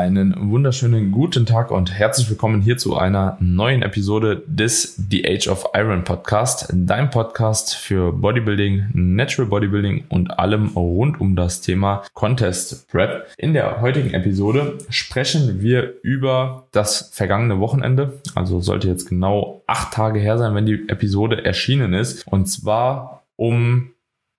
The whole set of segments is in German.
Einen wunderschönen guten Tag und herzlich willkommen hier zu einer neuen Episode des The Age of Iron Podcast, dein Podcast für Bodybuilding, Natural Bodybuilding und allem rund um das Thema Contest Prep. In der heutigen Episode sprechen wir über das vergangene Wochenende, also sollte jetzt genau acht Tage her sein, wenn die Episode erschienen ist, und zwar um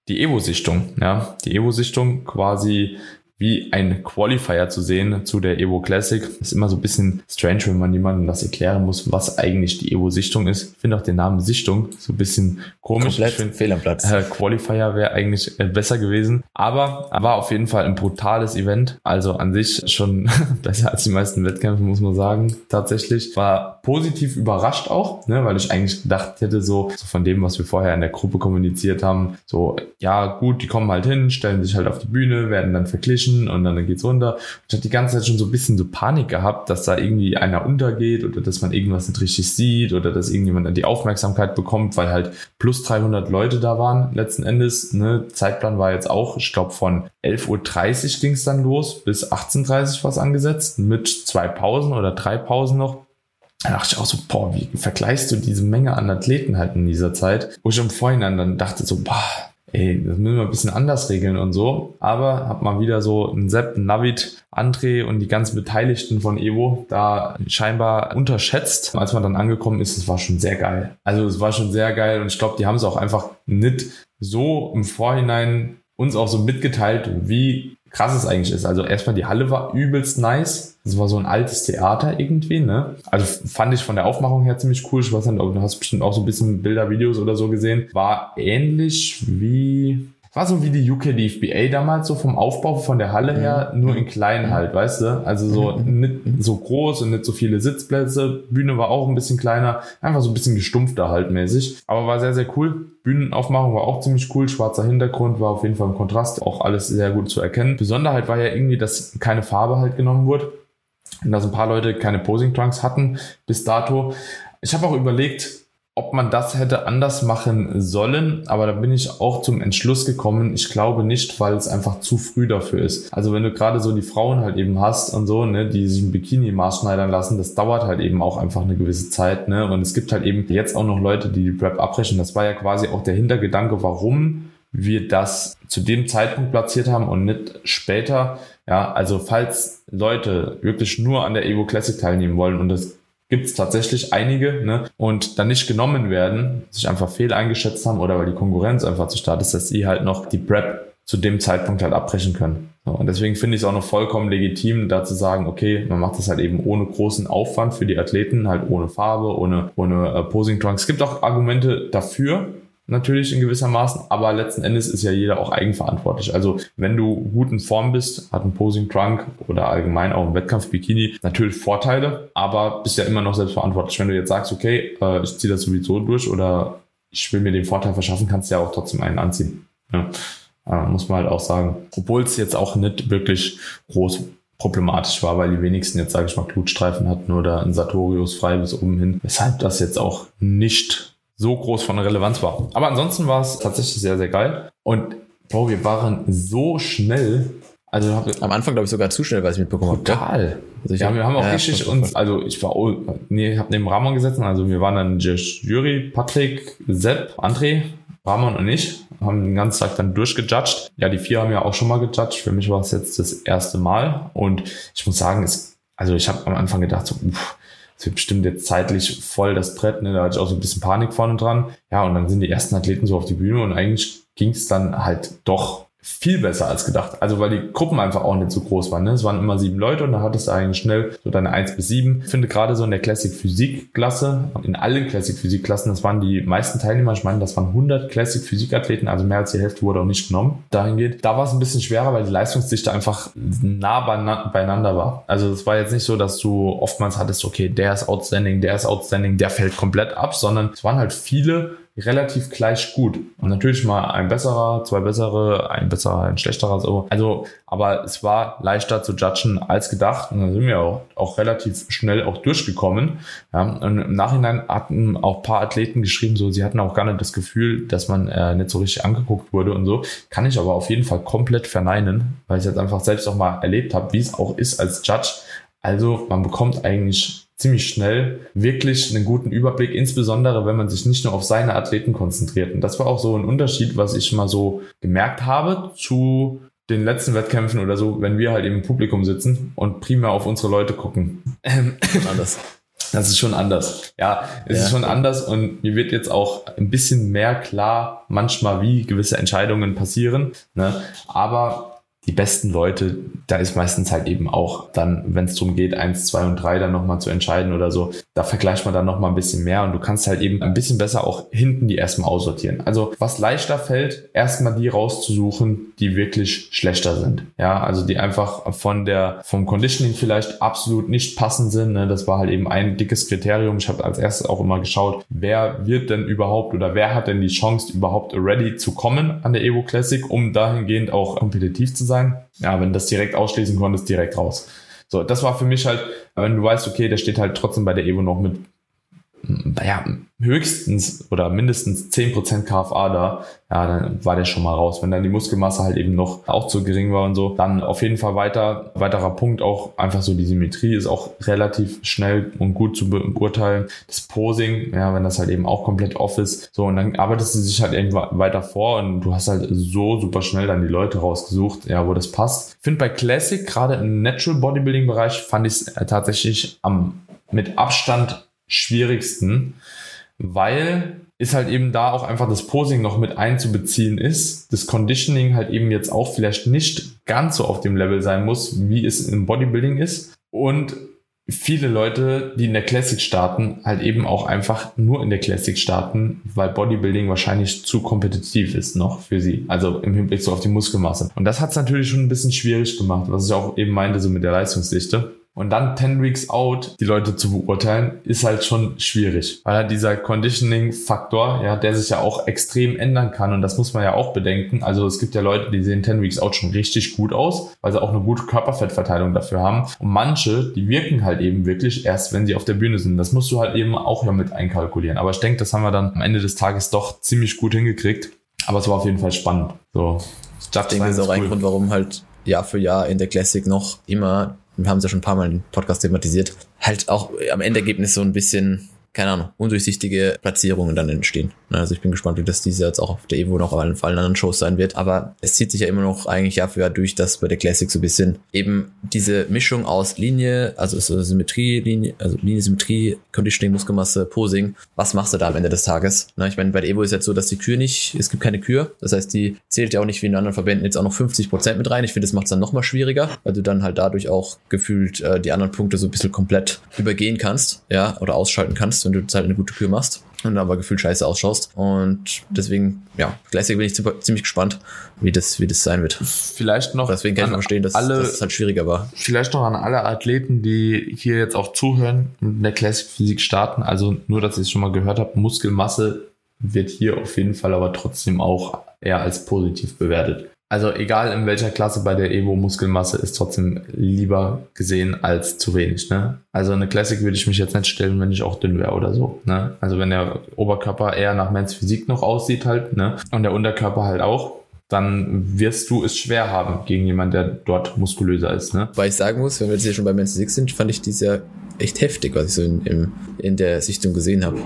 die Evo-Sichtung. Ja, die Evo-Sichtung quasi wie ein Qualifier zu sehen zu der Evo Classic. Ist immer so ein bisschen strange, wenn man jemandem das erklären muss, was eigentlich die Evo Sichtung ist. Ich finde auch den Namen Sichtung so ein bisschen komisch. Komplett ich find, fehl am Platz. Äh, Qualifier wäre eigentlich äh, besser gewesen. Aber war auf jeden Fall ein brutales Event. Also an sich schon besser als die meisten Wettkämpfe, muss man sagen. Tatsächlich. War positiv überrascht auch, ne, weil ich eigentlich gedacht hätte, so, so von dem, was wir vorher in der Gruppe kommuniziert haben, so, ja, gut, die kommen halt hin, stellen sich halt auf die Bühne, werden dann verglichen Menschen und dann geht's runter. Ich hatte die ganze Zeit schon so ein bisschen so Panik gehabt, dass da irgendwie einer untergeht oder dass man irgendwas nicht richtig sieht oder dass irgendjemand die Aufmerksamkeit bekommt, weil halt plus 300 Leute da waren letzten Endes. Ne? Zeitplan war jetzt auch, ich glaube von 11.30 Uhr ging es dann los bis 18.30 Uhr was angesetzt mit zwei Pausen oder drei Pausen noch. Da dachte ich auch so, boah, wie vergleichst du diese Menge an Athleten halt in dieser Zeit? Wo ich im Vorhinein dann dachte so, boah, ey, das müssen wir ein bisschen anders regeln und so. Aber hab mal wieder so ein Sepp, ein Navid, André und die ganzen Beteiligten von Evo da scheinbar unterschätzt. Als man dann angekommen ist, es war schon sehr geil. Also es war schon sehr geil und ich glaube, die haben es auch einfach nicht so im Vorhinein uns auch so mitgeteilt, wie krass es eigentlich ist. Also erstmal die Halle war übelst nice. Das war so ein altes Theater irgendwie, ne? Also fand ich von der Aufmachung her ziemlich cool. Ich weiß nicht, du hast bestimmt auch so ein bisschen Bilder, Videos oder so gesehen. War ähnlich wie war so wie die UK DFBA damals, so vom Aufbau von der Halle her, nur in klein halt, weißt du? Also so nicht so groß und nicht so viele Sitzplätze. Bühne war auch ein bisschen kleiner, einfach so ein bisschen gestumpfter halt mäßig. Aber war sehr, sehr cool. Bühnenaufmachung war auch ziemlich cool. Schwarzer Hintergrund war auf jeden Fall im Kontrast auch alles sehr gut zu erkennen. Besonderheit war ja irgendwie, dass keine Farbe halt genommen wurde. Und dass ein paar Leute keine Posing Trunks hatten bis dato. Ich habe auch überlegt, ob man das hätte anders machen sollen, aber da bin ich auch zum Entschluss gekommen. Ich glaube nicht, weil es einfach zu früh dafür ist. Also wenn du gerade so die Frauen halt eben hast und so, ne, die sich ein Bikini maßschneidern lassen, das dauert halt eben auch einfach eine gewisse Zeit, ne? Und es gibt halt eben jetzt auch noch Leute, die die Prep abbrechen. Das war ja quasi auch der Hintergedanke, warum wir das zu dem Zeitpunkt platziert haben und nicht später. Ja, also falls Leute wirklich nur an der Evo Classic teilnehmen wollen und das gibt es tatsächlich einige ne, und dann nicht genommen werden, sich einfach fehl eingeschätzt haben oder weil die Konkurrenz einfach zu stark ist, dass sie halt noch die Prep zu dem Zeitpunkt halt abbrechen können. Und deswegen finde ich es auch noch vollkommen legitim, da zu sagen, okay, man macht das halt eben ohne großen Aufwand für die Athleten, halt ohne Farbe, ohne, ohne äh, Posing Trunks. Es gibt auch Argumente dafür, natürlich in gewissermaßen, aber letzten Endes ist ja jeder auch eigenverantwortlich. Also wenn du gut in Form bist, hat ein Posing Trunk oder allgemein auch ein Wettkampf Bikini natürlich Vorteile, aber bist ja immer noch selbstverantwortlich. Wenn du jetzt sagst, okay, äh, ich ziehe das sowieso durch oder ich will mir den Vorteil verschaffen, kannst du ja auch trotzdem einen anziehen. Ja. Äh, muss man halt auch sagen. Obwohl es jetzt auch nicht wirklich groß problematisch war, weil die wenigsten jetzt, sage ich mal, Glutstreifen hatten oder ein Sartorius frei bis oben hin. Weshalb das jetzt auch nicht so groß von Relevanz war. Aber ansonsten war es tatsächlich sehr, sehr geil. Und Bro, wir waren so schnell. Also am Anfang glaube ich sogar zu schnell, weil ich mitbekommen habe. Total. Also ja, wir haben auch ja, richtig uns, also ich war, nee, ich habe neben Ramon gesessen, also wir waren dann Jury, Patrick, Sepp, André, Ramon und ich, haben den ganzen Tag dann durchgejudged. Ja, die vier haben ja auch schon mal gejudged. Für mich war es jetzt das erste Mal und ich muss sagen, es, also ich habe am Anfang gedacht, so, uff, es wird bestimmt jetzt zeitlich voll das Brett, ne? da hatte ich auch so ein bisschen Panik vorne dran. Ja, und dann sind die ersten Athleten so auf die Bühne und eigentlich ging es dann halt doch viel besser als gedacht. Also weil die Gruppen einfach auch nicht so groß waren. Ne? Es waren immer sieben Leute und da hattest du eigentlich schnell so deine eins bis sieben. Ich finde gerade so in der Classic Physik Klasse, in allen Classic Physik Klassen, das waren die meisten Teilnehmer. Ich meine, das waren 100 Classic Physik Athleten, also mehr als die Hälfte wurde auch nicht genommen. Dahingehend, da war es ein bisschen schwerer, weil die Leistungsdichte einfach nah beieinander war. Also es war jetzt nicht so, dass du oftmals hattest, okay, der ist outstanding, der ist outstanding, der fällt komplett ab, sondern es waren halt viele relativ gleich gut. Und natürlich mal ein besserer, zwei bessere, ein besserer, ein schlechterer, so. Also, aber es war leichter zu judgen als gedacht. Und dann sind wir auch, auch relativ schnell auch durchgekommen. Ja, und im Nachhinein hatten auch paar Athleten geschrieben, so, sie hatten auch gar nicht das Gefühl, dass man äh, nicht so richtig angeguckt wurde und so. Kann ich aber auf jeden Fall komplett verneinen, weil ich jetzt einfach selbst auch mal erlebt habe, wie es auch ist als Judge. Also man bekommt eigentlich ziemlich schnell wirklich einen guten Überblick, insbesondere wenn man sich nicht nur auf seine Athleten konzentriert. Und das war auch so ein Unterschied, was ich mal so gemerkt habe zu den letzten Wettkämpfen oder so, wenn wir halt im Publikum sitzen und primär auf unsere Leute gucken. Ähm, anders. Das ist schon anders. Ja, es ja. ist schon anders und mir wird jetzt auch ein bisschen mehr klar, manchmal wie gewisse Entscheidungen passieren. Ne? Aber die besten Leute, da ist meistens halt eben auch dann, wenn es darum geht, eins, zwei und drei dann nochmal zu entscheiden oder so, da vergleicht man dann nochmal ein bisschen mehr und du kannst halt eben ein bisschen besser auch hinten die erstmal aussortieren. Also was leichter fällt, erstmal die rauszusuchen, die wirklich schlechter sind. Ja, also die einfach von der, vom Conditioning vielleicht absolut nicht passend sind. Ne? Das war halt eben ein dickes Kriterium. Ich habe als erstes auch immer geschaut, wer wird denn überhaupt oder wer hat denn die Chance, überhaupt ready zu kommen an der Evo Classic, um dahingehend auch kompetitiv zu sein sein. Ja, wenn du das direkt ausschließen konntest, direkt raus. So, das war für mich halt, wenn du weißt, okay, der steht halt trotzdem bei der Evo noch mit ja, höchstens oder mindestens 10% KFA da, ja, dann war der schon mal raus. Wenn dann die Muskelmasse halt eben noch auch zu gering war und so, dann auf jeden Fall weiter. Weiterer Punkt auch einfach so die Symmetrie ist auch relativ schnell und gut zu beurteilen. Das Posing, ja, wenn das halt eben auch komplett off ist. So, und dann arbeitest du sich halt irgendwann weiter vor und du hast halt so super schnell dann die Leute rausgesucht, ja, wo das passt. Ich finde bei Classic, gerade im Natural Bodybuilding Bereich, fand ich es äh, tatsächlich am mit Abstand schwierigsten, weil ist halt eben da auch einfach das Posing noch mit einzubeziehen ist, das Conditioning halt eben jetzt auch vielleicht nicht ganz so auf dem Level sein muss, wie es im Bodybuilding ist und viele Leute, die in der Classic starten, halt eben auch einfach nur in der Classic starten, weil Bodybuilding wahrscheinlich zu kompetitiv ist noch für sie. Also im Hinblick so auf die Muskelmasse. Und das hat es natürlich schon ein bisschen schwierig gemacht, was ich auch eben meinte, so mit der Leistungsdichte. Und dann 10 Weeks out die Leute zu beurteilen, ist halt schon schwierig. Weil halt dieser Conditioning-Faktor, ja, der sich ja auch extrem ändern kann. Und das muss man ja auch bedenken. Also es gibt ja Leute, die sehen 10 Weeks out schon richtig gut aus, weil sie auch eine gute Körperfettverteilung dafür haben. Und manche, die wirken halt eben wirklich erst, wenn sie auf der Bühne sind. Das musst du halt eben auch ja mit einkalkulieren. Aber ich denke, das haben wir dann am Ende des Tages doch ziemlich gut hingekriegt. Aber es war auf jeden Fall spannend. So. Ich denke, das ist auch cool. ein Grund, warum halt Jahr für Jahr in der Classic noch immer wir haben es ja schon ein paar Mal im Podcast thematisiert, halt auch am Endergebnis so ein bisschen keine Ahnung, undurchsichtige Platzierungen dann entstehen. Also ich bin gespannt, wie das dieses Jahr jetzt auch auf der Evo noch auf allen, anderen Shows sein wird. Aber es zieht sich ja immer noch eigentlich Jahr für Jahr durch, dass bei der Classic so ein bisschen eben diese Mischung aus Linie, also so Symmetrie, Linie, also Linie, Symmetrie, Conditioning, Muskelmasse, Posing. Was machst du da am Ende des Tages? Na, ich meine, bei der Evo ist jetzt so, dass die Kür nicht, es gibt keine Kür. Das heißt, die zählt ja auch nicht wie in anderen Verbänden jetzt auch noch 50 Prozent mit rein. Ich finde, das macht es dann nochmal schwieriger, weil du dann halt dadurch auch gefühlt äh, die anderen Punkte so ein bisschen komplett übergehen kannst, ja, oder ausschalten kannst, wenn du halt eine gute Kür machst und aber gefühlt scheiße ausschaust. Und deswegen, ja, gleichzeitig bin ich ziemlich gespannt, wie das, wie das sein wird. Vielleicht noch. Deswegen kann ich verstehen, dass, alle, dass es halt schwieriger war. Vielleicht noch an alle Athleten, die hier jetzt auch zuhören und in der Classic Physik starten. Also nur, dass ich es schon mal gehört habe, Muskelmasse wird hier auf jeden Fall aber trotzdem auch eher als positiv bewertet. Also egal in welcher Klasse bei der Evo Muskelmasse ist trotzdem lieber gesehen als zu wenig. Ne? Also eine Classic würde ich mich jetzt nicht stellen, wenn ich auch dünn wäre oder so. Ne? Also wenn der Oberkörper eher nach Men's Physik noch aussieht halt ne? und der Unterkörper halt auch, dann wirst du es schwer haben gegen jemanden, der dort muskulöser ist. Ne? Weil ich sagen muss, wenn wir jetzt hier schon bei Men's Physik sind, fand ich dieses Jahr echt heftig, was ich so in, in, in der Sichtung gesehen habe.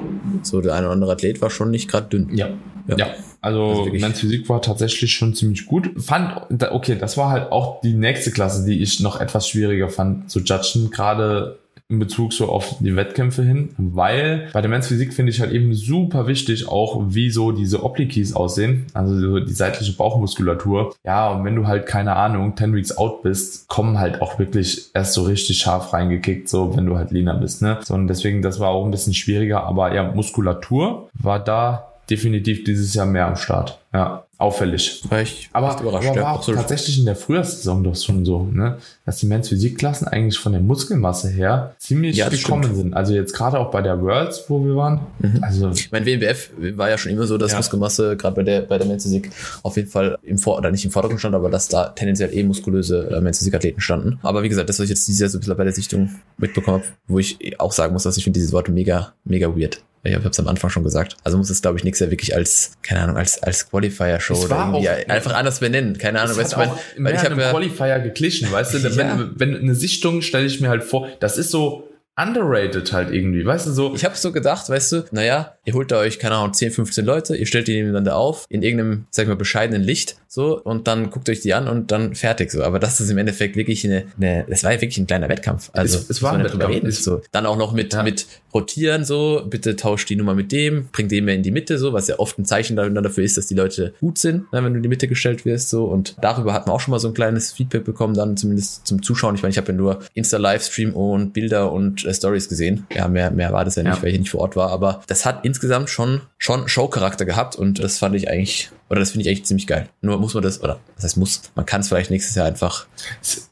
So der eine oder andere Athlet war schon nicht gerade dünn. Ja. Ja. ja. Also, also Men's Physik war tatsächlich schon ziemlich gut. Fand, okay, das war halt auch die nächste Klasse, die ich noch etwas schwieriger fand zu judgen, gerade in Bezug so auf die Wettkämpfe hin, weil bei der Men's Physik finde ich halt eben super wichtig auch, wie so diese Obliques aussehen, also so die seitliche Bauchmuskulatur. Ja, und wenn du halt, keine Ahnung, 10 Weeks out bist, kommen halt auch wirklich erst so richtig scharf reingekickt, so wenn du halt leaner bist, ne? So, und deswegen, das war auch ein bisschen schwieriger, aber ja, Muskulatur war da definitiv dieses Jahr mehr am Start. Ja. auffällig. Aber, echt aber ja, war auch absolut. tatsächlich in der Frühjahrssaison doch schon so, ne? dass die Men's Physikklassen eigentlich von der Muskelmasse her ziemlich Ja, gekommen stimmt. sind. Also jetzt gerade auch bei der Worlds, wo wir waren. Mhm. Also Mein WMBF war ja schon immer so, dass Ja. Muskelmasse gerade bei der bei der Men's Physik auf jeden Fall im Vor oder nicht im Vordergrund stand, aber dass da tendenziell eh muskulöse äh, Men's Physik Athleten standen. Aber wie gesagt, das was ich jetzt dieses Jahr so ein bisschen bei der Sichtung mitbekommen habe, wo ich auch sagen muss, dass ich finde dieses Wort mega mega weird. Ich habe es am Anfang schon gesagt. Also muss es, glaube ich, nächstes Jahr wirklich als, keine Ahnung, als, als Qualifier-Show oder irgendwie auch- einfach anders benennen. Keine Ahnung, weißt du, weil mehr ich habe ja, Qualifier geglichen, weißt du? Ja. Wenn, wenn eine Sichtung stelle ich mir halt vor, das ist so underrated halt irgendwie, weißt du, so. Ich habe so gedacht, weißt du, naja, ihr holt da euch, keine Ahnung, 10, 15 Leute, ihr stellt die nebeneinander auf, in irgendeinem, sag ich mal, bescheidenen Licht, so, und dann guckt euch die an und dann fertig, so. Aber das ist im Endeffekt wirklich eine, eine das war ja wirklich ein kleiner Wettkampf. Also, Es- es war ein Wettkampf. reden, so. Dann auch noch mit, Ja. mit rotieren, so, bitte tauscht die Nummer mit dem, bringt den mehr in die Mitte, so, was ja oft ein Zeichen dafür ist, dass die Leute gut sind, ne, wenn du in die Mitte gestellt wirst, so. Und darüber hat man auch schon mal so ein kleines Feedback bekommen, dann zumindest zum Zuschauen. Ich meine, ich habe ja nur Insta-Livestream und Bilder und Stories gesehen. Ja, mehr, mehr war das ja nicht, Ja. weil ich nicht vor Ort war, aber das hat insgesamt schon, schon Showcharakter gehabt und das fand ich eigentlich, oder das finde ich eigentlich ziemlich geil. Nur muss man das, oder was heißt muss, man kann es vielleicht nächstes Jahr einfach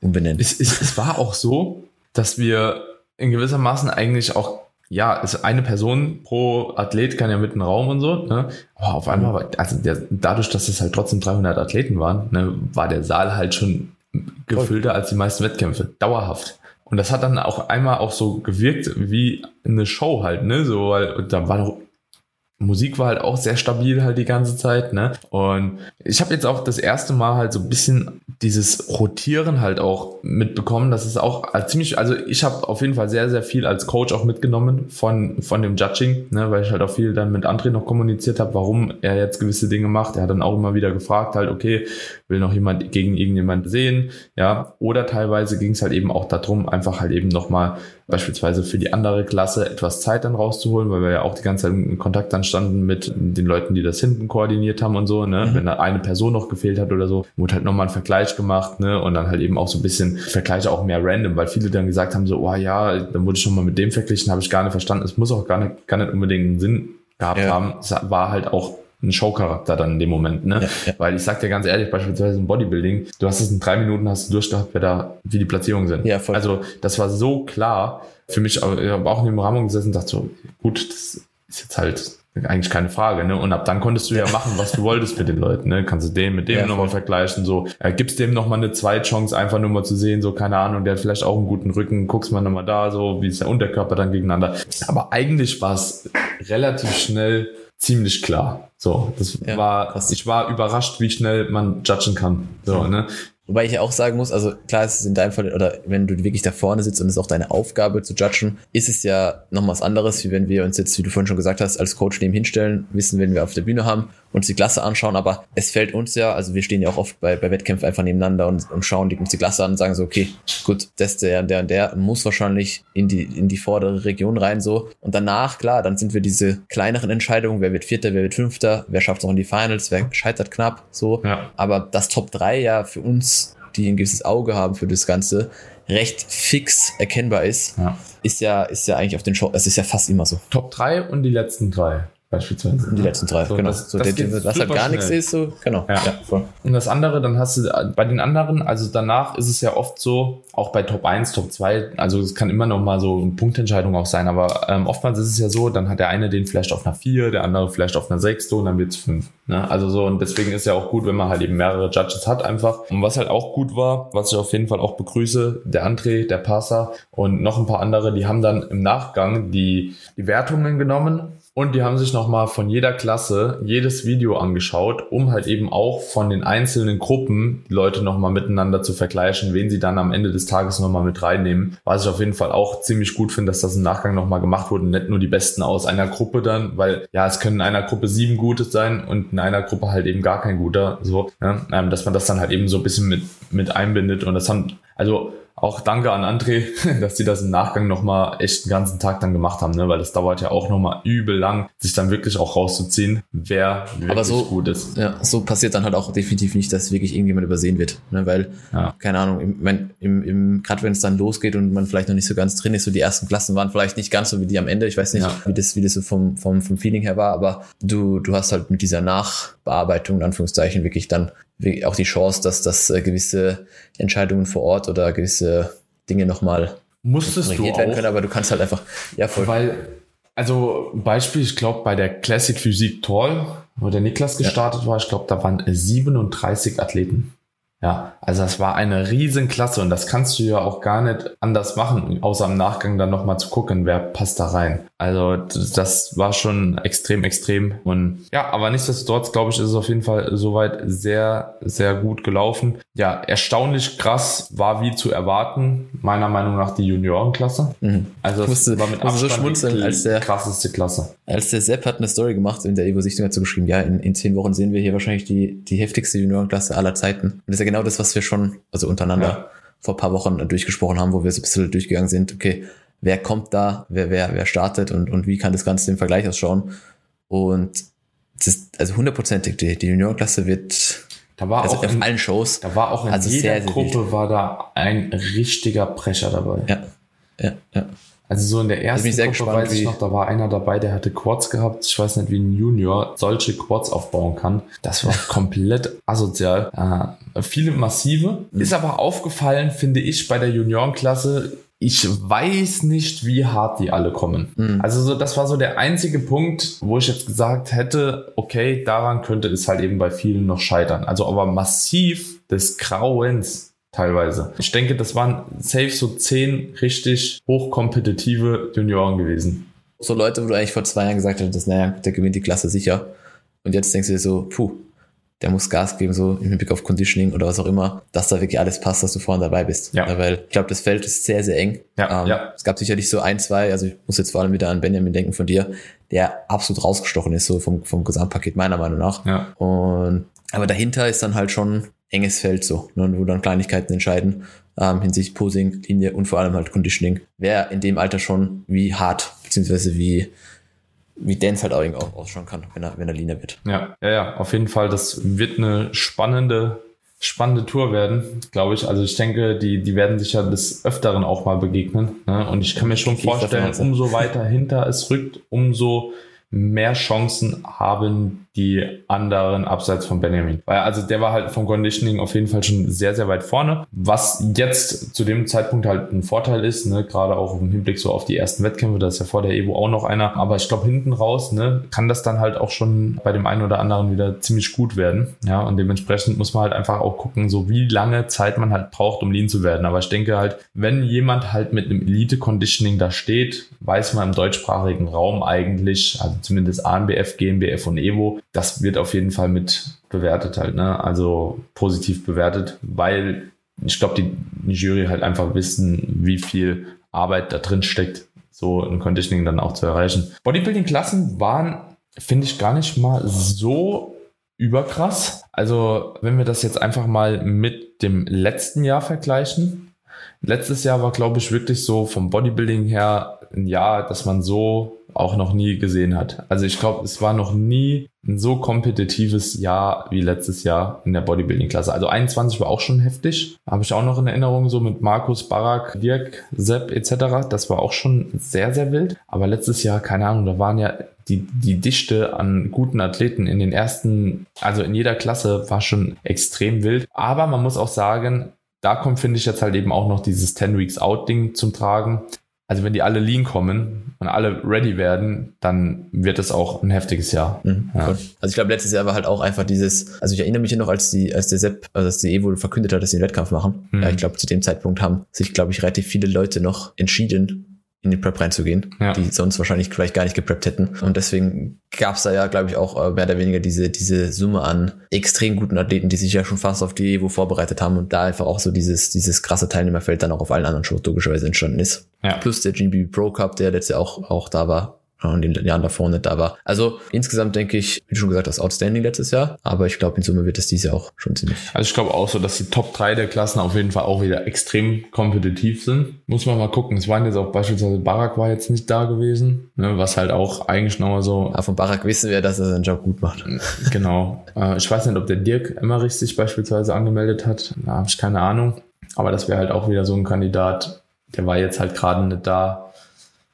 umbenennen. es, es, es war auch so, dass wir in gewissermaßen eigentlich auch, ja, es eine Person pro Athlet kann ja mit einem Raum und so, ne? Aber auf einmal, war, also der, dadurch, dass es halt trotzdem 300 Athleten waren, ne, war der Saal halt schon gefüllter als die meisten Wettkämpfe. Dauerhaft. Und das hat dann auch einmal auch so gewirkt wie eine Show halt, ne? So, weil da war doch Musik war halt auch sehr stabil halt die ganze Zeit, ne? Und ich habe jetzt auch das erste Mal halt so ein bisschen dieses Rotieren halt auch mitbekommen. Das ist auch ziemlich, also ich habe auf jeden Fall sehr, sehr viel als Coach auch mitgenommen von, von dem Judging, ne? weil ich halt auch viel dann mit André noch kommuniziert habe, warum er jetzt gewisse Dinge macht. Er hat dann auch immer wieder gefragt, halt, okay, will noch jemand gegen irgendjemand sehen, ja? Oder teilweise ging es halt eben auch darum, einfach halt eben nochmal beispielsweise für die andere Klasse etwas Zeit dann rauszuholen, weil wir ja auch die ganze Zeit in Kontakt dann standen mit den Leuten, die das hinten koordiniert haben und so, ne? Mhm. Wenn da eine Person noch gefehlt hat oder so, wurde halt nochmal ein Vergleich gemacht, ne? Und dann halt eben auch so ein bisschen Vergleiche auch mehr random, weil viele dann gesagt haben, so, oh ja, dann wurde ich schon mal mit dem verglichen, habe ich gar nicht verstanden. Es muss auch gar nicht, gar nicht unbedingt einen Sinn gehabt Ja. haben. Es war halt auch ein Showcharakter dann in dem Moment, ne? Ja, ja. Weil ich sag dir ganz ehrlich, beispielsweise im Bodybuilding, du hast es in drei Minuten hast du durchgehabt, wer da, wie die Platzierungen sind. Ja, voll. Also das war so klar für mich, aber ich habe auch neben dem Rahmen gesessen und dachte so, gut, das ist jetzt halt eigentlich keine Frage, ne? Und ab dann konntest du ja machen, was du wolltest mit den Leuten, ne? Kannst du den mit dem Ja, nochmal vergleichen, so, äh, gibst dem nochmal eine Zweitchance, einfach nur mal zu sehen, so, keine Ahnung, der hat vielleicht auch einen guten Rücken, guckst mal nochmal da, so, wie ist der Unterkörper dann gegeneinander. Aber eigentlich war es relativ schnell ziemlich klar. So, das Ja, war, krass. ich war überrascht, wie schnell man judgen kann. So, ne? Wobei ich ja auch sagen muss, also klar, es ist in deinem Fall, oder wenn du wirklich da vorne sitzt und es ist auch deine Aufgabe zu judgen, ist es ja noch was anderes, wie wenn wir uns jetzt, wie du vorhin schon gesagt hast, als Coach neben hinstellen, wissen, wenn wir auf der Bühne haben, uns die Klasse anschauen, aber es fällt uns ja, also wir stehen ja auch oft bei, bei Wettkämpfen einfach nebeneinander und, und schauen die, uns die Klasse an und sagen so, okay, gut, das, der, der und der muss wahrscheinlich in die, in die vordere Region rein, so. Und danach, klar, dann sind wir diese kleineren Entscheidungen, wer wird Vierter, wer wird Fünfter, wer schafft es auch in die Finals, wer scheitert knapp, so. Ja. Aber das Top 3 ja für uns, die ein gewisses Auge haben für das Ganze, recht fix erkennbar ist, Ja. ist ja, ist ja eigentlich auf den Show, es ist ja fast immer so. Top 3 und die letzten drei beispielsweise. Die letzten drei, So, genau. das- so das der, was halt super gar nichts schnell. ist, so, genau. Ja. voll. Und das andere, dann hast du äh, bei den anderen, also danach ist es ja oft so, auch bei Top 1, Top 2, also es kann immer noch mal so eine Punktentscheidung auch sein, aber ähm, oftmals ist es ja so, dann hat der eine den vielleicht auf einer 4, der andere vielleicht auf einer 6 und dann wird's 5. Ne? Also so, und deswegen ist ja auch gut, wenn man halt eben mehrere Judges hat einfach. Und was halt auch gut war, was ich auf jeden Fall auch begrüße, der André, der Passer und noch ein paar andere, die haben dann im Nachgang die, die Wertungen genommen und die haben sich nochmal von jeder Klasse jedes Video angeschaut, um halt eben auch von den einzelnen Gruppen die Leute nochmal miteinander zu vergleichen, wen sie dann am Ende des Tages nochmal mit reinnehmen. Was ich auf jeden Fall auch ziemlich gut finde, dass das im Nachgang nochmal gemacht wurde. Nicht nur die Besten aus einer Gruppe dann, weil ja, es können in einer Gruppe sieben Gute sein und in einer Gruppe halt eben gar kein Guter. So, ne? ähm, dass man das dann halt eben so ein bisschen mit, mit einbindet. Und das haben, also auch danke an André, dass die das im Nachgang nochmal echt den ganzen Tag dann gemacht haben, ne? weil das dauert ja auch nochmal übel lang, sich dann wirklich auch rauszuziehen, wer wirklich Aber so, gut ist. Ja, so passiert dann halt auch definitiv nicht, dass wirklich irgendjemand übersehen wird, ne? weil, Ja. keine Ahnung, im, mein, im, im, gerade wenn es dann losgeht und man vielleicht noch nicht so ganz drin ist, so die ersten Klassen waren vielleicht nicht ganz so wie die am Ende, ich weiß nicht, Ja. wie das, wie das so vom, vom, vom Feeling her war, aber du, du hast halt mit dieser Nachbearbeitung, in Anführungszeichen, wirklich dann auch die Chance, dass, dass äh, gewisse Entscheidungen vor Ort oder gewisse Dinge nochmal Musstest du auch, können, aber du kannst halt einfach, ja voll. weil, also Beispiel, ich glaube bei der Classic Physik Toll, wo der Niklas gestartet war, ich glaube da waren 37 Athleten. Ja, also das war eine Riesenklasse und das kannst du ja auch gar nicht anders machen, außer im Nachgang dann nochmal zu gucken, wer passt da rein. Also das war schon extrem, extrem. Und ja, aber nichtsdestotrotz, glaube ich, ist es auf jeden Fall soweit sehr, sehr gut gelaufen. Ja, erstaunlich krass war wie zu erwarten, meiner Meinung nach die Juniorenklasse. Mhm. Also Ich musste- war mit musste so Abstand schmunzeln, die als der- krasseste Klasse. Als der Sepp hat eine Story gemacht in der Evo-Sichtung dazu geschrieben, ja, in, in zehn Wochen sehen wir hier wahrscheinlich die, die heftigste Juniorenklasse aller Zeiten. Und das ist ja genau das, was wir schon, also untereinander Ja. vor ein paar Wochen durchgesprochen haben, wo wir so ein bisschen durchgegangen sind, okay, wer kommt da, wer, wer, wer startet und, und wie kann das Ganze im Vergleich ausschauen. Und das ist, also hundertprozentig, die, die Juniorenklasse wird, Da war also auch auf in, allen Shows, da war auch in also jeder sehr, sehr Gruppe war da ein richtiger Brecher dabei. ja, ja, ja. Also so in der ersten bin sehr Gruppe gespannt, weiß ich noch, da war einer dabei, der hatte Quads gehabt. Ich weiß nicht, wie ein Junior solche Quads aufbauen kann. Das war komplett asozial. Äh, viele massive. Mhm. Ist aber aufgefallen, finde ich, bei der Juniorenklasse. Ich weiß nicht, wie hart die alle kommen. Mhm. Also so, das war so der einzige Punkt, wo ich jetzt gesagt hätte, okay, daran könnte es halt eben bei vielen noch scheitern. Also aber massiv des Grauens teilweise. Ich denke, das waren safe so zehn richtig hochkompetitive Junioren gewesen. so Leute, wo du eigentlich vor zwei Jahren gesagt hättest, naja, der gewinnt die Klasse sicher. Und jetzt denkst du dir so, puh, der muss Gas geben, so im Hinblick auf Conditioning oder was auch immer, dass da wirklich alles passt, dass du vorne dabei bist. Ja. Weil ich glaube, das Feld ist sehr, sehr eng. Ja, Ähm, ja. Es gab sicherlich so ein, zwei, also ich muss jetzt vor allem wieder an Benjamin denken von dir, der absolut rausgestochen ist, so vom, vom Gesamtpaket meiner Meinung nach. Ja, Und aber dahinter ist dann halt schon enges Feld so, ne, wo dann Kleinigkeiten entscheiden ähm, hinsichtlich Posing, Linie und vor allem halt Conditioning. Wer in dem Alter schon wie hart beziehungsweise wie wie Dance halt auch ausschauen kann, wenn er wenn er Linie wird. ja, ja, ja, auf jeden Fall. Das wird eine spannende, spannende Tour werden, glaube ich. Also ich denke, die, die werden sich ja des Öfteren auch mal begegnen. Ne? Und ich kann mir schon vorstellen, umso weiter hinter es rückt, umso mehr Chancen haben die anderen abseits von Benjamin. Weil also der war halt vom Conditioning auf jeden Fall schon sehr, sehr weit vorne. Was jetzt zu dem Zeitpunkt halt ein Vorteil ist, ne, gerade auch im Hinblick so auf die ersten Wettkämpfe, da ist ja vor der Evo auch noch einer. Aber ich glaube, hinten raus, ne, kann das dann halt auch schon bei dem einen oder anderen wieder ziemlich gut werden. Ja, und dementsprechend muss man halt einfach auch gucken, so wie lange Zeit man halt braucht, um lean zu werden. Aber ich denke halt, wenn jemand halt mit einem Elite-Conditioning da steht, weiß man im deutschsprachigen Raum eigentlich, also zumindest ANBF, GmbF und Evo, das wird auf jeden Fall mit bewertet halt, ne? Also positiv bewertet, weil ich glaube, die, Jury halt einfach wissen, wie viel Arbeit da drin steckt, so ein Conditioning dann auch zu erreichen. Bodybuilding-Klassen waren, finde ich, gar nicht mal so überkrass. Also, wenn wir das jetzt einfach mal mit dem letzten Jahr vergleichen. Letztes Jahr war, glaube ich, wirklich so vom Bodybuilding her ein Jahr, das man so auch noch nie gesehen hat. Also ich glaube, es war noch nie ein so kompetitives Jahr wie letztes Jahr in der Bodybuilding-Klasse. Also 21 war auch schon heftig. Habe ich auch noch in Erinnerung, so mit Markus, Barak, Dirk, Sepp etc. Das war auch schon sehr, sehr wild. Aber letztes Jahr, keine Ahnung, da waren ja die, die Dichte an guten Athleten in den ersten, also in jeder Klasse war schon extrem wild. Aber man muss auch sagen, da kommt, finde ich, jetzt halt eben auch noch dieses 10 Weeks Out Ding zum Tragen. Also wenn die alle lean kommen und alle ready werden, dann wird es auch ein heftiges Jahr. Mhm, Ja. Also ich glaube, letztes Jahr war halt auch einfach dieses, also ich erinnere mich noch, als die, als der Sepp, also als die Evo verkündet hat, dass sie einen Wettkampf machen. Mhm. Ja, ich glaube, zu dem Zeitpunkt haben sich, glaube ich, relativ viele Leute noch entschieden, in den Prep reinzugehen, Ja. die sonst wahrscheinlich vielleicht gar nicht gepreppt hätten. Und deswegen gab es da ja, glaube ich, auch äh, mehr oder weniger diese, diese Summe an extrem guten Athleten, die sich ja schon fast auf die Evo vorbereitet haben und da einfach auch so dieses, dieses krasse Teilnehmerfeld dann auch auf allen anderen Shows logischerweise entstanden ist. Ja. Plus der GB Pro Cup, der letztes Jahr auch, auch da war, in den Jahren davor nicht da war. Also insgesamt denke ich, wie schon gesagt hast, outstanding letztes Jahr, aber ich glaube, in Summe wird es dieses Jahr auch schon ziemlich. Also ich glaube auch so, dass die Top 3 der Klassen auf jeden Fall auch wieder extrem kompetitiv sind. Muss man mal gucken. Es waren jetzt auch beispielsweise Barak war jetzt nicht da gewesen, ne, was halt auch eigentlich nochmal so. Ja, von Barak wissen wir, dass er seinen Job gut macht. Genau. Äh, ich weiß nicht, ob der Dirk Emmerich sich beispielsweise angemeldet hat. Da habe ich keine Ahnung. Aber das wäre halt auch wieder so ein Kandidat, der war jetzt halt gerade nicht da.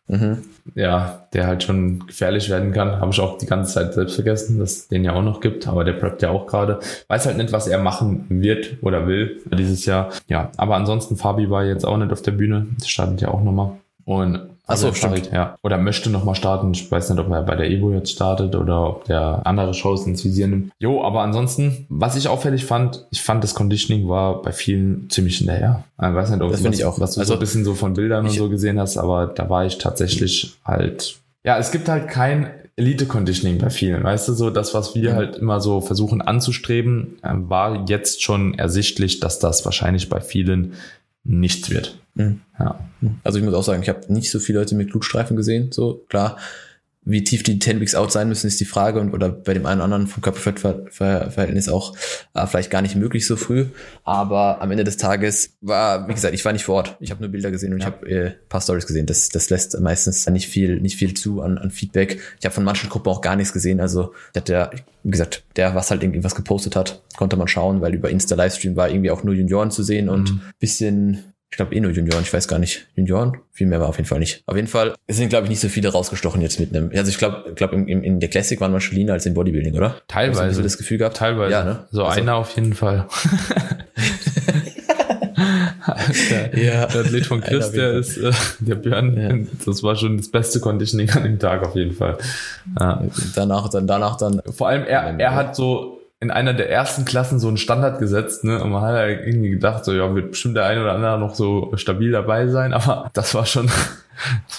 Mhm. Ja, der halt schon gefährlich werden kann. Habe ich auch die ganze Zeit selbst vergessen, dass es den ja auch noch gibt, aber der preppt ja auch gerade. Weiß halt nicht, was er machen wird oder will dieses Jahr. Ja, aber ansonsten Fabi war jetzt auch nicht auf der Bühne. Das startet ja auch nochmal. Und Achso, stimmt. Halt, ja. Oder möchte nochmal starten. Ich weiß nicht, ob er bei der Evo jetzt startet oder ob der andere Shows ins Visier nimmt. Jo, aber ansonsten, was ich auffällig fand, ich fand das Conditioning war bei vielen ziemlich hinterher. Ich weiß nicht, ob das was, ich auch. was du also, so ein bisschen so von Bildern und so gesehen hast, aber da war ich tatsächlich halt, ja, es gibt halt kein Elite-Conditioning bei vielen. Weißt du, so das, was wir halt immer so versuchen anzustreben, ähm, war jetzt schon ersichtlich, dass das wahrscheinlich bei vielen nichts wird. Mhm. Ja. Also ich muss auch sagen, ich habe nicht so viele Leute mit Blutstreifen gesehen. So klar, wie tief die 10 Weeks out sein müssen, ist die Frage und oder bei dem einen oder anderen vom Körperfettverhältnis auch äh, vielleicht gar nicht möglich so früh. Aber am Ende des Tages war, wie gesagt, ich war nicht vor Ort. Ich habe nur Bilder gesehen und ja. ich habe äh, paar Stories gesehen. Das, das lässt meistens nicht viel, nicht viel zu an, an Feedback. Ich habe von manchen Gruppen auch gar nichts gesehen. Also der, wie gesagt, der, was halt irgendwie was gepostet hat, konnte man schauen, weil über Insta-Livestream war irgendwie auch nur Junioren zu sehen und mhm. bisschen ich glaube eh nur Junioren, ich weiß gar nicht. Junioren? Viel mehr war auf jeden Fall nicht. Auf jeden Fall es sind, glaube ich, nicht so viele rausgestochen jetzt mit einem. Also ich glaube, glaub, in, in der Classic waren wir schon leaner als im Bodybuilding, oder? Teilweise. Hast du das Gefühl gehabt? Teilweise. Ja, ne? So also. einer auf jeden Fall. der, ja. der Athlet von Chris, der ist äh, der Björn. Ja. Das war schon das beste Conditioning an dem Tag auf jeden Fall. Ja. Danach dann, danach dann. Vor allem er, er hat so in einer der ersten Klassen so einen Standard gesetzt, ne? Und man hat ja irgendwie gedacht, so ja, wird bestimmt der eine oder andere noch so stabil dabei sein, aber das war schon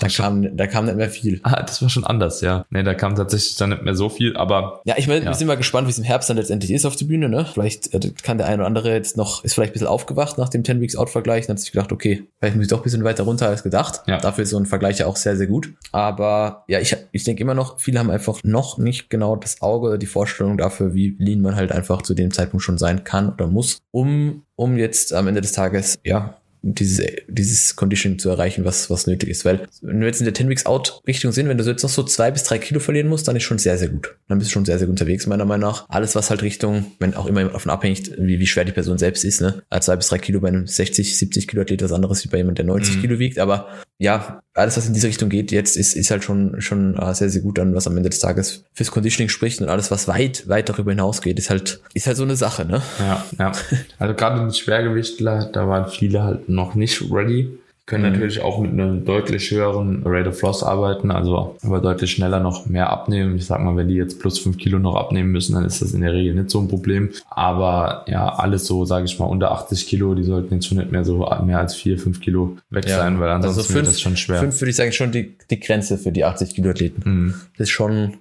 da kam, da kam nicht mehr viel. Ah, das war schon anders, ja. Nee, da kam tatsächlich dann nicht mehr so viel, aber. Ja, ich meine, ja. wir sind mal gespannt, wie es im Herbst dann letztendlich ist auf der Bühne, ne? Vielleicht äh, kann der eine oder andere jetzt noch, ist vielleicht ein bisschen aufgewacht nach dem 10 Weeks Out Vergleich und hat sich gedacht, okay, vielleicht muss ich doch ein bisschen weiter runter als gedacht. Ja. Dafür ist so ein Vergleich ja auch sehr, sehr gut. Aber ja, ich, ich denke immer noch, viele haben einfach noch nicht genau das Auge oder die Vorstellung dafür, wie lean man halt einfach zu dem Zeitpunkt schon sein kann oder muss, um, um jetzt am Ende des Tages, ja, dieses, dieses Conditioning zu erreichen, was, was nötig ist. Weil wenn wir jetzt in der 10 Weeks Out Richtung sind, wenn du jetzt noch so zwei bis drei Kilo verlieren musst, dann ist schon sehr, sehr gut. Dann bist du schon sehr, sehr gut unterwegs, meiner Meinung nach. Alles, was halt Richtung, wenn auch immer davon abhängig, wie, wie schwer die Person selbst ist, ne? Zwei bis drei Kilo bei einem 60, 70 Kilo Athlet was anderes wie bei jemand, der 90 mhm. Kilo wiegt. Aber ja, alles, was in diese Richtung geht, jetzt ist, ist halt schon, schon uh, sehr, sehr gut dann, was am Ende des Tages fürs Conditioning spricht und alles, was weit, weit darüber hinausgeht, ist halt, ist halt so eine Sache, ne? Ja, ja. Also gerade die Schwergewichtler, da waren viele halt noch nicht ready können mhm. natürlich auch mit einem deutlich höheren Rate of Loss arbeiten, also aber deutlich schneller noch mehr abnehmen. Ich sag mal, wenn die jetzt plus fünf Kilo noch abnehmen müssen, dann ist das in der Regel nicht so ein Problem. Aber ja, alles so, sage ich mal, unter 80 Kilo, die sollten jetzt schon nicht mehr so mehr als vier, fünf Kilo weg ja. sein, weil ansonsten also fünf, wird das schon schwer. Fünf würde ich sagen, schon die, die Grenze für die 80 Kilo Athleten. Mhm. Das ist schon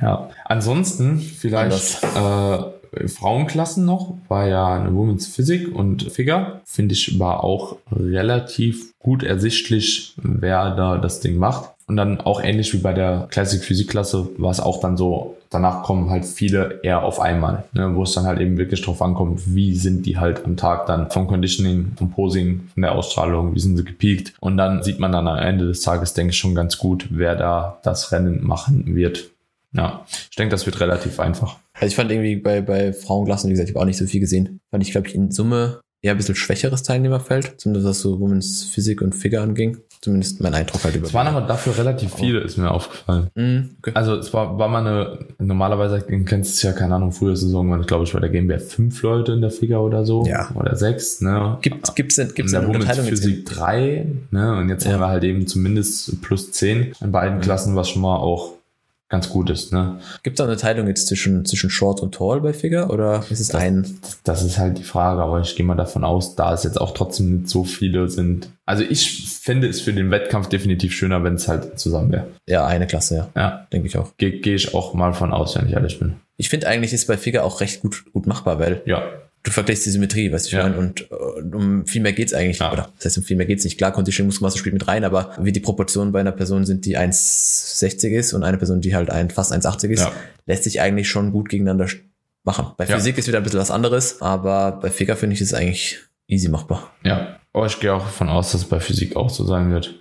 ja, ansonsten vielleicht äh, Frauenklassen noch, war ja eine Women's Physik und Figure. Finde ich war auch relativ gut ersichtlich, wer da das Ding macht. Und dann auch ähnlich wie bei der Classic Physikklasse war es auch dann so, danach kommen halt viele eher auf einmal, ne, wo es dann halt eben wirklich drauf ankommt, wie sind die halt am Tag dann vom Conditioning, vom Posing, von der Ausstrahlung, wie sind sie gepiekt. Und dann sieht man dann am Ende des Tages, denke ich, schon ganz gut, wer da das Rennen machen wird. Ja, ich denke, das wird relativ einfach. Also ich fand irgendwie bei, bei Frauenklassen, wie gesagt, ich habe auch nicht so viel gesehen. Fand ich, glaube ich, in Summe eher ein bisschen schwächeres Teilnehmerfeld, zumindest was so Women's Physik und Figure anging. Zumindest mein Eindruck halt über. Es waren aber dafür relativ viele, ist mir aufgefallen. Mm, okay. Also es war, war mal eine, normalerweise kennst du ja, keine Ahnung, frühe Saison waren, glaube ich, bei der GmbH fünf Leute in der Figure oder so. Ja. Oder sechs, ne? Gibt, gibt's denn, gibt's in der Women's Physik drei, ne? Und jetzt ja. haben wir halt eben zumindest plus zehn in beiden mhm. Klassen, was schon mal auch ganz gut ist. Ne? Gibt es da eine Teilung jetzt zwischen, zwischen Short und Tall bei Figure oder ist es das, ein? Das ist halt die Frage, aber ich gehe mal davon aus, da es jetzt auch trotzdem nicht so viele sind. Also ich fände es für den Wettkampf definitiv schöner, wenn es halt zusammen wäre. Ja, eine Klasse, ja. Ja. Denke ich auch. Gehe geh ich auch mal von aus, wenn ich ehrlich bin. Ich finde eigentlich ist bei Figure auch recht gut, gut machbar, weil ja du vergleichst die Symmetrie, weißt du, ja. Meine? und uh, um viel mehr geht's eigentlich, ja. oder das heißt, um viel mehr geht's nicht. Klar, Conditioning Muskelmasse spielt mit rein, aber wie die Proportionen bei einer Person sind, die 1,60 ist und eine Person, die halt ein, fast 1,80 ist, ja. lässt sich eigentlich schon gut gegeneinander machen. Bei Physik ist wieder ein bisschen was anderes, aber bei Figure finde ich es eigentlich easy machbar. Ja, aber ich gehe auch davon aus, dass es bei Physik auch so sein wird.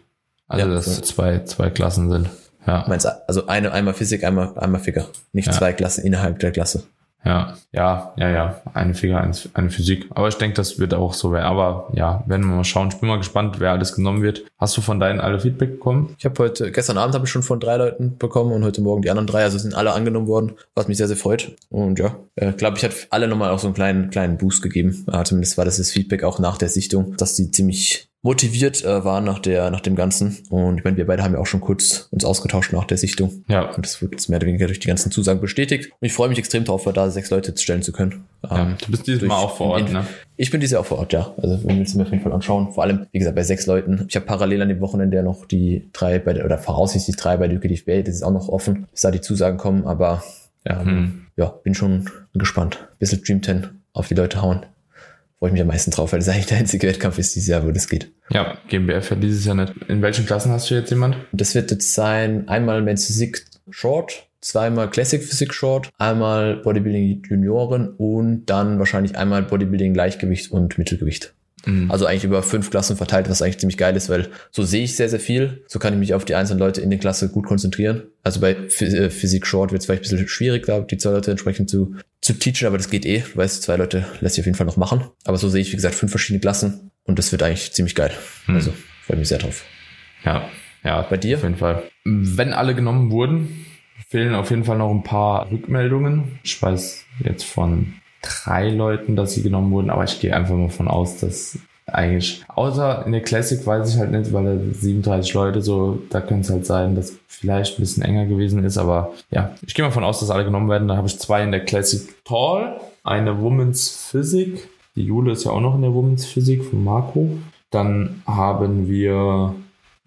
Also, dass es zwei, zwei Klassen sind. Ja. Meinst also eine, einmal Physik, einmal, einmal Figure. Nicht ja. zwei Klassen innerhalb der Klasse. Ja, ja, ja, ja. Eine Figur, eine Physik. Aber ich denke, das wird auch so werden. Aber ja, werden wir mal schauen. Ich bin mal gespannt, wer alles genommen wird. Hast du von deinen alle Feedback bekommen? Ich habe heute, gestern Abend habe ich schon von drei Leuten bekommen und heute Morgen die anderen drei. Also sind alle angenommen worden, was mich sehr, sehr freut. Und ja, ich äh, glaube, ich habe alle nochmal auch so einen kleinen, kleinen Boost gegeben. Ja, zumindest war das das Feedback auch nach der Sichtung, dass die ziemlich motiviert äh, waren nach der nach dem Ganzen. Und ich meine, wir beide haben ja auch schon kurz uns ausgetauscht nach der Sichtung. Ja. Und das wird jetzt mehr oder weniger durch die ganzen Zusagen bestätigt. Und ich freue mich extrem darauf, da sechs Leute stellen zu können. Ja, ähm, du bist dieses Mal auch vor Ort, ne? Ich bin dieses Jahr auch vor Ort, ja. Also wir müssen mir auf jeden Fall anschauen. Vor allem, wie gesagt, bei sechs Leuten. Ich habe parallel an dem Wochenende ja noch die drei bei der, oder voraussichtlich drei bei der UKDFBA, das ist auch noch offen, bis da die Zusagen kommen, aber ja, hm. ja bin schon gespannt. Bisschen Dream 10 auf die Leute hauen freue ich mich am meisten drauf, weil das eigentlich der einzige Wettkampf ist dieses Jahr, wo das geht. Ja, GmbF ja dieses Jahr nicht. In welchen Klassen hast du jetzt jemand? Das wird jetzt sein, einmal Men's Physik Short, zweimal Classic Physik Short, einmal Bodybuilding Junioren und dann wahrscheinlich einmal Bodybuilding Leichtgewicht und Mittelgewicht. Mhm. Also eigentlich über fünf Klassen verteilt, was eigentlich ziemlich geil ist, weil so sehe ich sehr, sehr viel. So kann ich mich auf die einzelnen Leute in der Klasse gut konzentrieren. Also bei äh, Physik Short wird es vielleicht ein bisschen schwierig, glaube die zwei Leute entsprechend zu, zu teachen, aber das geht eh. Du weißt, zwei Leute lässt sich auf jeden Fall noch machen. Aber so sehe ich, wie gesagt, fünf verschiedene Klassen und das wird eigentlich ziemlich geil. Mhm. Also freue mich sehr drauf. Ja, ja. Bei dir? Auf jeden Fall. Wenn alle genommen wurden, fehlen auf jeden Fall noch ein paar Rückmeldungen. Ich weiß jetzt von drei Leuten, dass sie genommen wurden, aber ich gehe einfach mal von aus, dass eigentlich, außer in der Classic weiß ich halt nicht, weil da 37 Leute so, da könnte es halt sein, dass vielleicht ein bisschen enger gewesen ist, aber ja, ich gehe mal von aus, dass alle genommen werden. Da habe ich zwei in der Classic Tall, eine Women's Physik, die Jule ist ja auch noch in der Women's Physik von Marco. Dann haben wir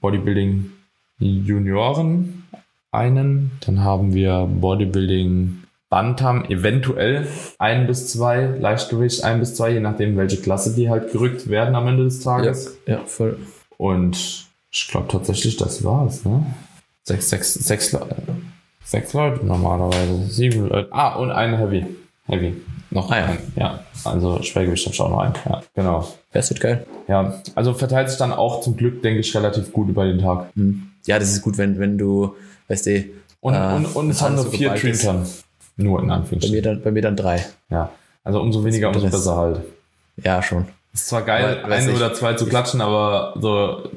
Bodybuilding Junioren einen, dann haben wir Bodybuilding Bantam eventuell ein bis zwei, Leichtgewicht ein bis zwei, je nachdem, welche Klasse die halt gerückt werden am Ende des Tages. Ja, ja voll. Und ich glaube tatsächlich, das war's, ne? Sechs, sechs, sechs Leute. Sechs Leute normalerweise. Sieben Leute. Ah, und eine Heavy. Heavy. Noch ah, ja. ein. Ja. Also Schwergewicht habe ich auch noch ein. Ja, genau. Das wird geil. Ja. Also verteilt sich dann auch zum Glück, denke ich, relativ gut über den Tag. Hm. Ja, das ist gut, wenn, wenn du, weißt du, und, äh, und, und es haben nur vier Dreamtime. Nur in Anführungsstrichen. Bei mir dann, bei mir dann drei. Ja. Also umso weniger, umso besser halt. Ja, schon. Ist zwar geil, aber, ein oder zwei zu klatschen, aber so,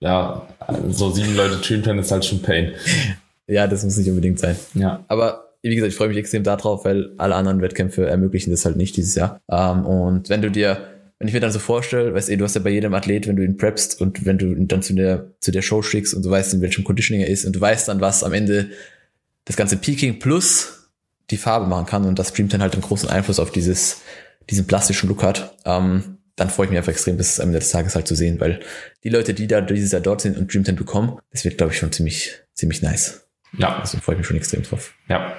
ja, so sieben Leute Dream ist halt schon Pain. ja, das muss nicht unbedingt sein. Ja. Aber wie gesagt, ich freue mich extrem darauf, weil alle anderen Wettkämpfe ermöglichen das halt nicht dieses Jahr. Ähm, und wenn du dir, wenn ich mir dann so vorstelle, weißt du, du hast ja bei jedem Athlet, wenn du ihn preppst und wenn du dann zu der, zu der Show schickst und du weißt, in welchem Conditioning er ist und du weißt dann, was am Ende das ganze Peaking plus die Farbe machen kann und das Stream dann halt einen großen Einfluss auf dieses, diesen plastischen Look hat, ähm, dann freue ich mich einfach extrem, bis am Ende des Tages halt zu sehen, weil die Leute, die da dieses Jahr dort sind und Dream 10 bekommen, das wird, glaube ich, schon ziemlich, ziemlich nice. Ja. Also freue ich mich schon extrem drauf. Ja,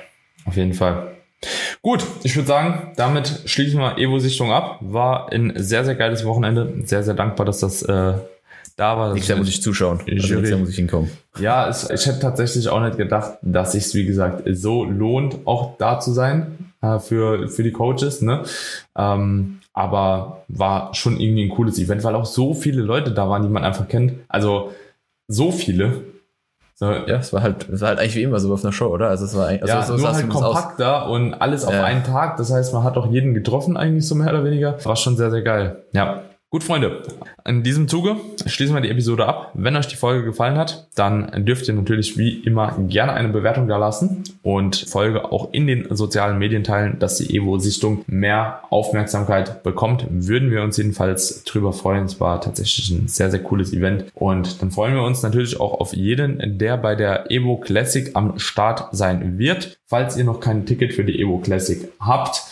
auf jeden Fall. Gut, ich würde sagen, damit schließen wir Evo-Sichtung ab. War ein sehr, sehr geiles Wochenende. Sehr, sehr dankbar, dass das äh, da war. Nächstes Jahr muss ich zuschauen. Also nächstes Jahr muss ich hinkommen. Ja, es, ich hätte tatsächlich auch nicht gedacht, dass sich wie gesagt, so lohnt, auch da zu sein äh, für, für die Coaches. Ne? Ähm, aber war schon irgendwie ein cooles Event, weil auch so viele Leute da waren, die man einfach kennt. Also so viele. So, ja, es war halt, es war halt eigentlich wie immer so auf einer Show, oder? Also es war eigentlich, also ja, so nur halt kompakter aus. und alles auf ja. einen Tag. Das heißt, man hat auch jeden getroffen eigentlich so mehr oder weniger. War schon sehr, sehr geil. Ja. Gut, Freunde, in diesem Zuge schließen wir die Episode ab. Wenn euch die Folge gefallen hat, dann dürft ihr natürlich wie immer gerne eine Bewertung da lassen und Folge auch in den sozialen Medien teilen, dass die Evo-Sichtung mehr Aufmerksamkeit bekommt. Würden wir uns jedenfalls drüber freuen. Es war tatsächlich ein sehr, sehr cooles Event und dann freuen wir uns natürlich auch auf jeden, der bei der Evo Classic am Start sein wird. Falls ihr noch kein Ticket für die Evo Classic habt,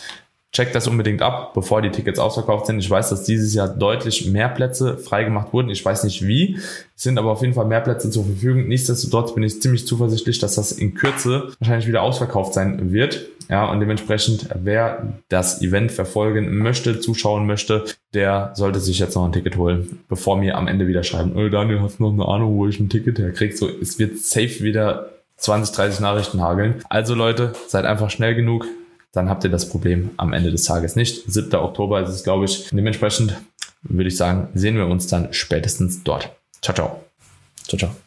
checkt das unbedingt ab, bevor die Tickets ausverkauft sind. Ich weiß, dass dieses Jahr deutlich mehr Plätze freigemacht wurden. Ich weiß nicht wie, es sind aber auf jeden Fall mehr Plätze zur Verfügung. Nichtsdestotrotz bin ich ziemlich zuversichtlich, dass das in Kürze wahrscheinlich wieder ausverkauft sein wird. Ja, und dementsprechend, wer das Event verfolgen möchte, zuschauen möchte, der sollte sich jetzt noch ein Ticket holen, bevor mir am Ende wieder schreiben, oh Daniel, hast du noch eine Ahnung, wo ich ein Ticket herkriege? So, es wird safe wieder 20, 30 Nachrichten hageln. Also Leute, seid einfach schnell genug, dann habt ihr das Problem am Ende des Tages nicht. 7. Oktober ist es, glaube ich. Dementsprechend würde ich sagen, sehen wir uns dann spätestens dort. Ciao, ciao. Ciao, ciao.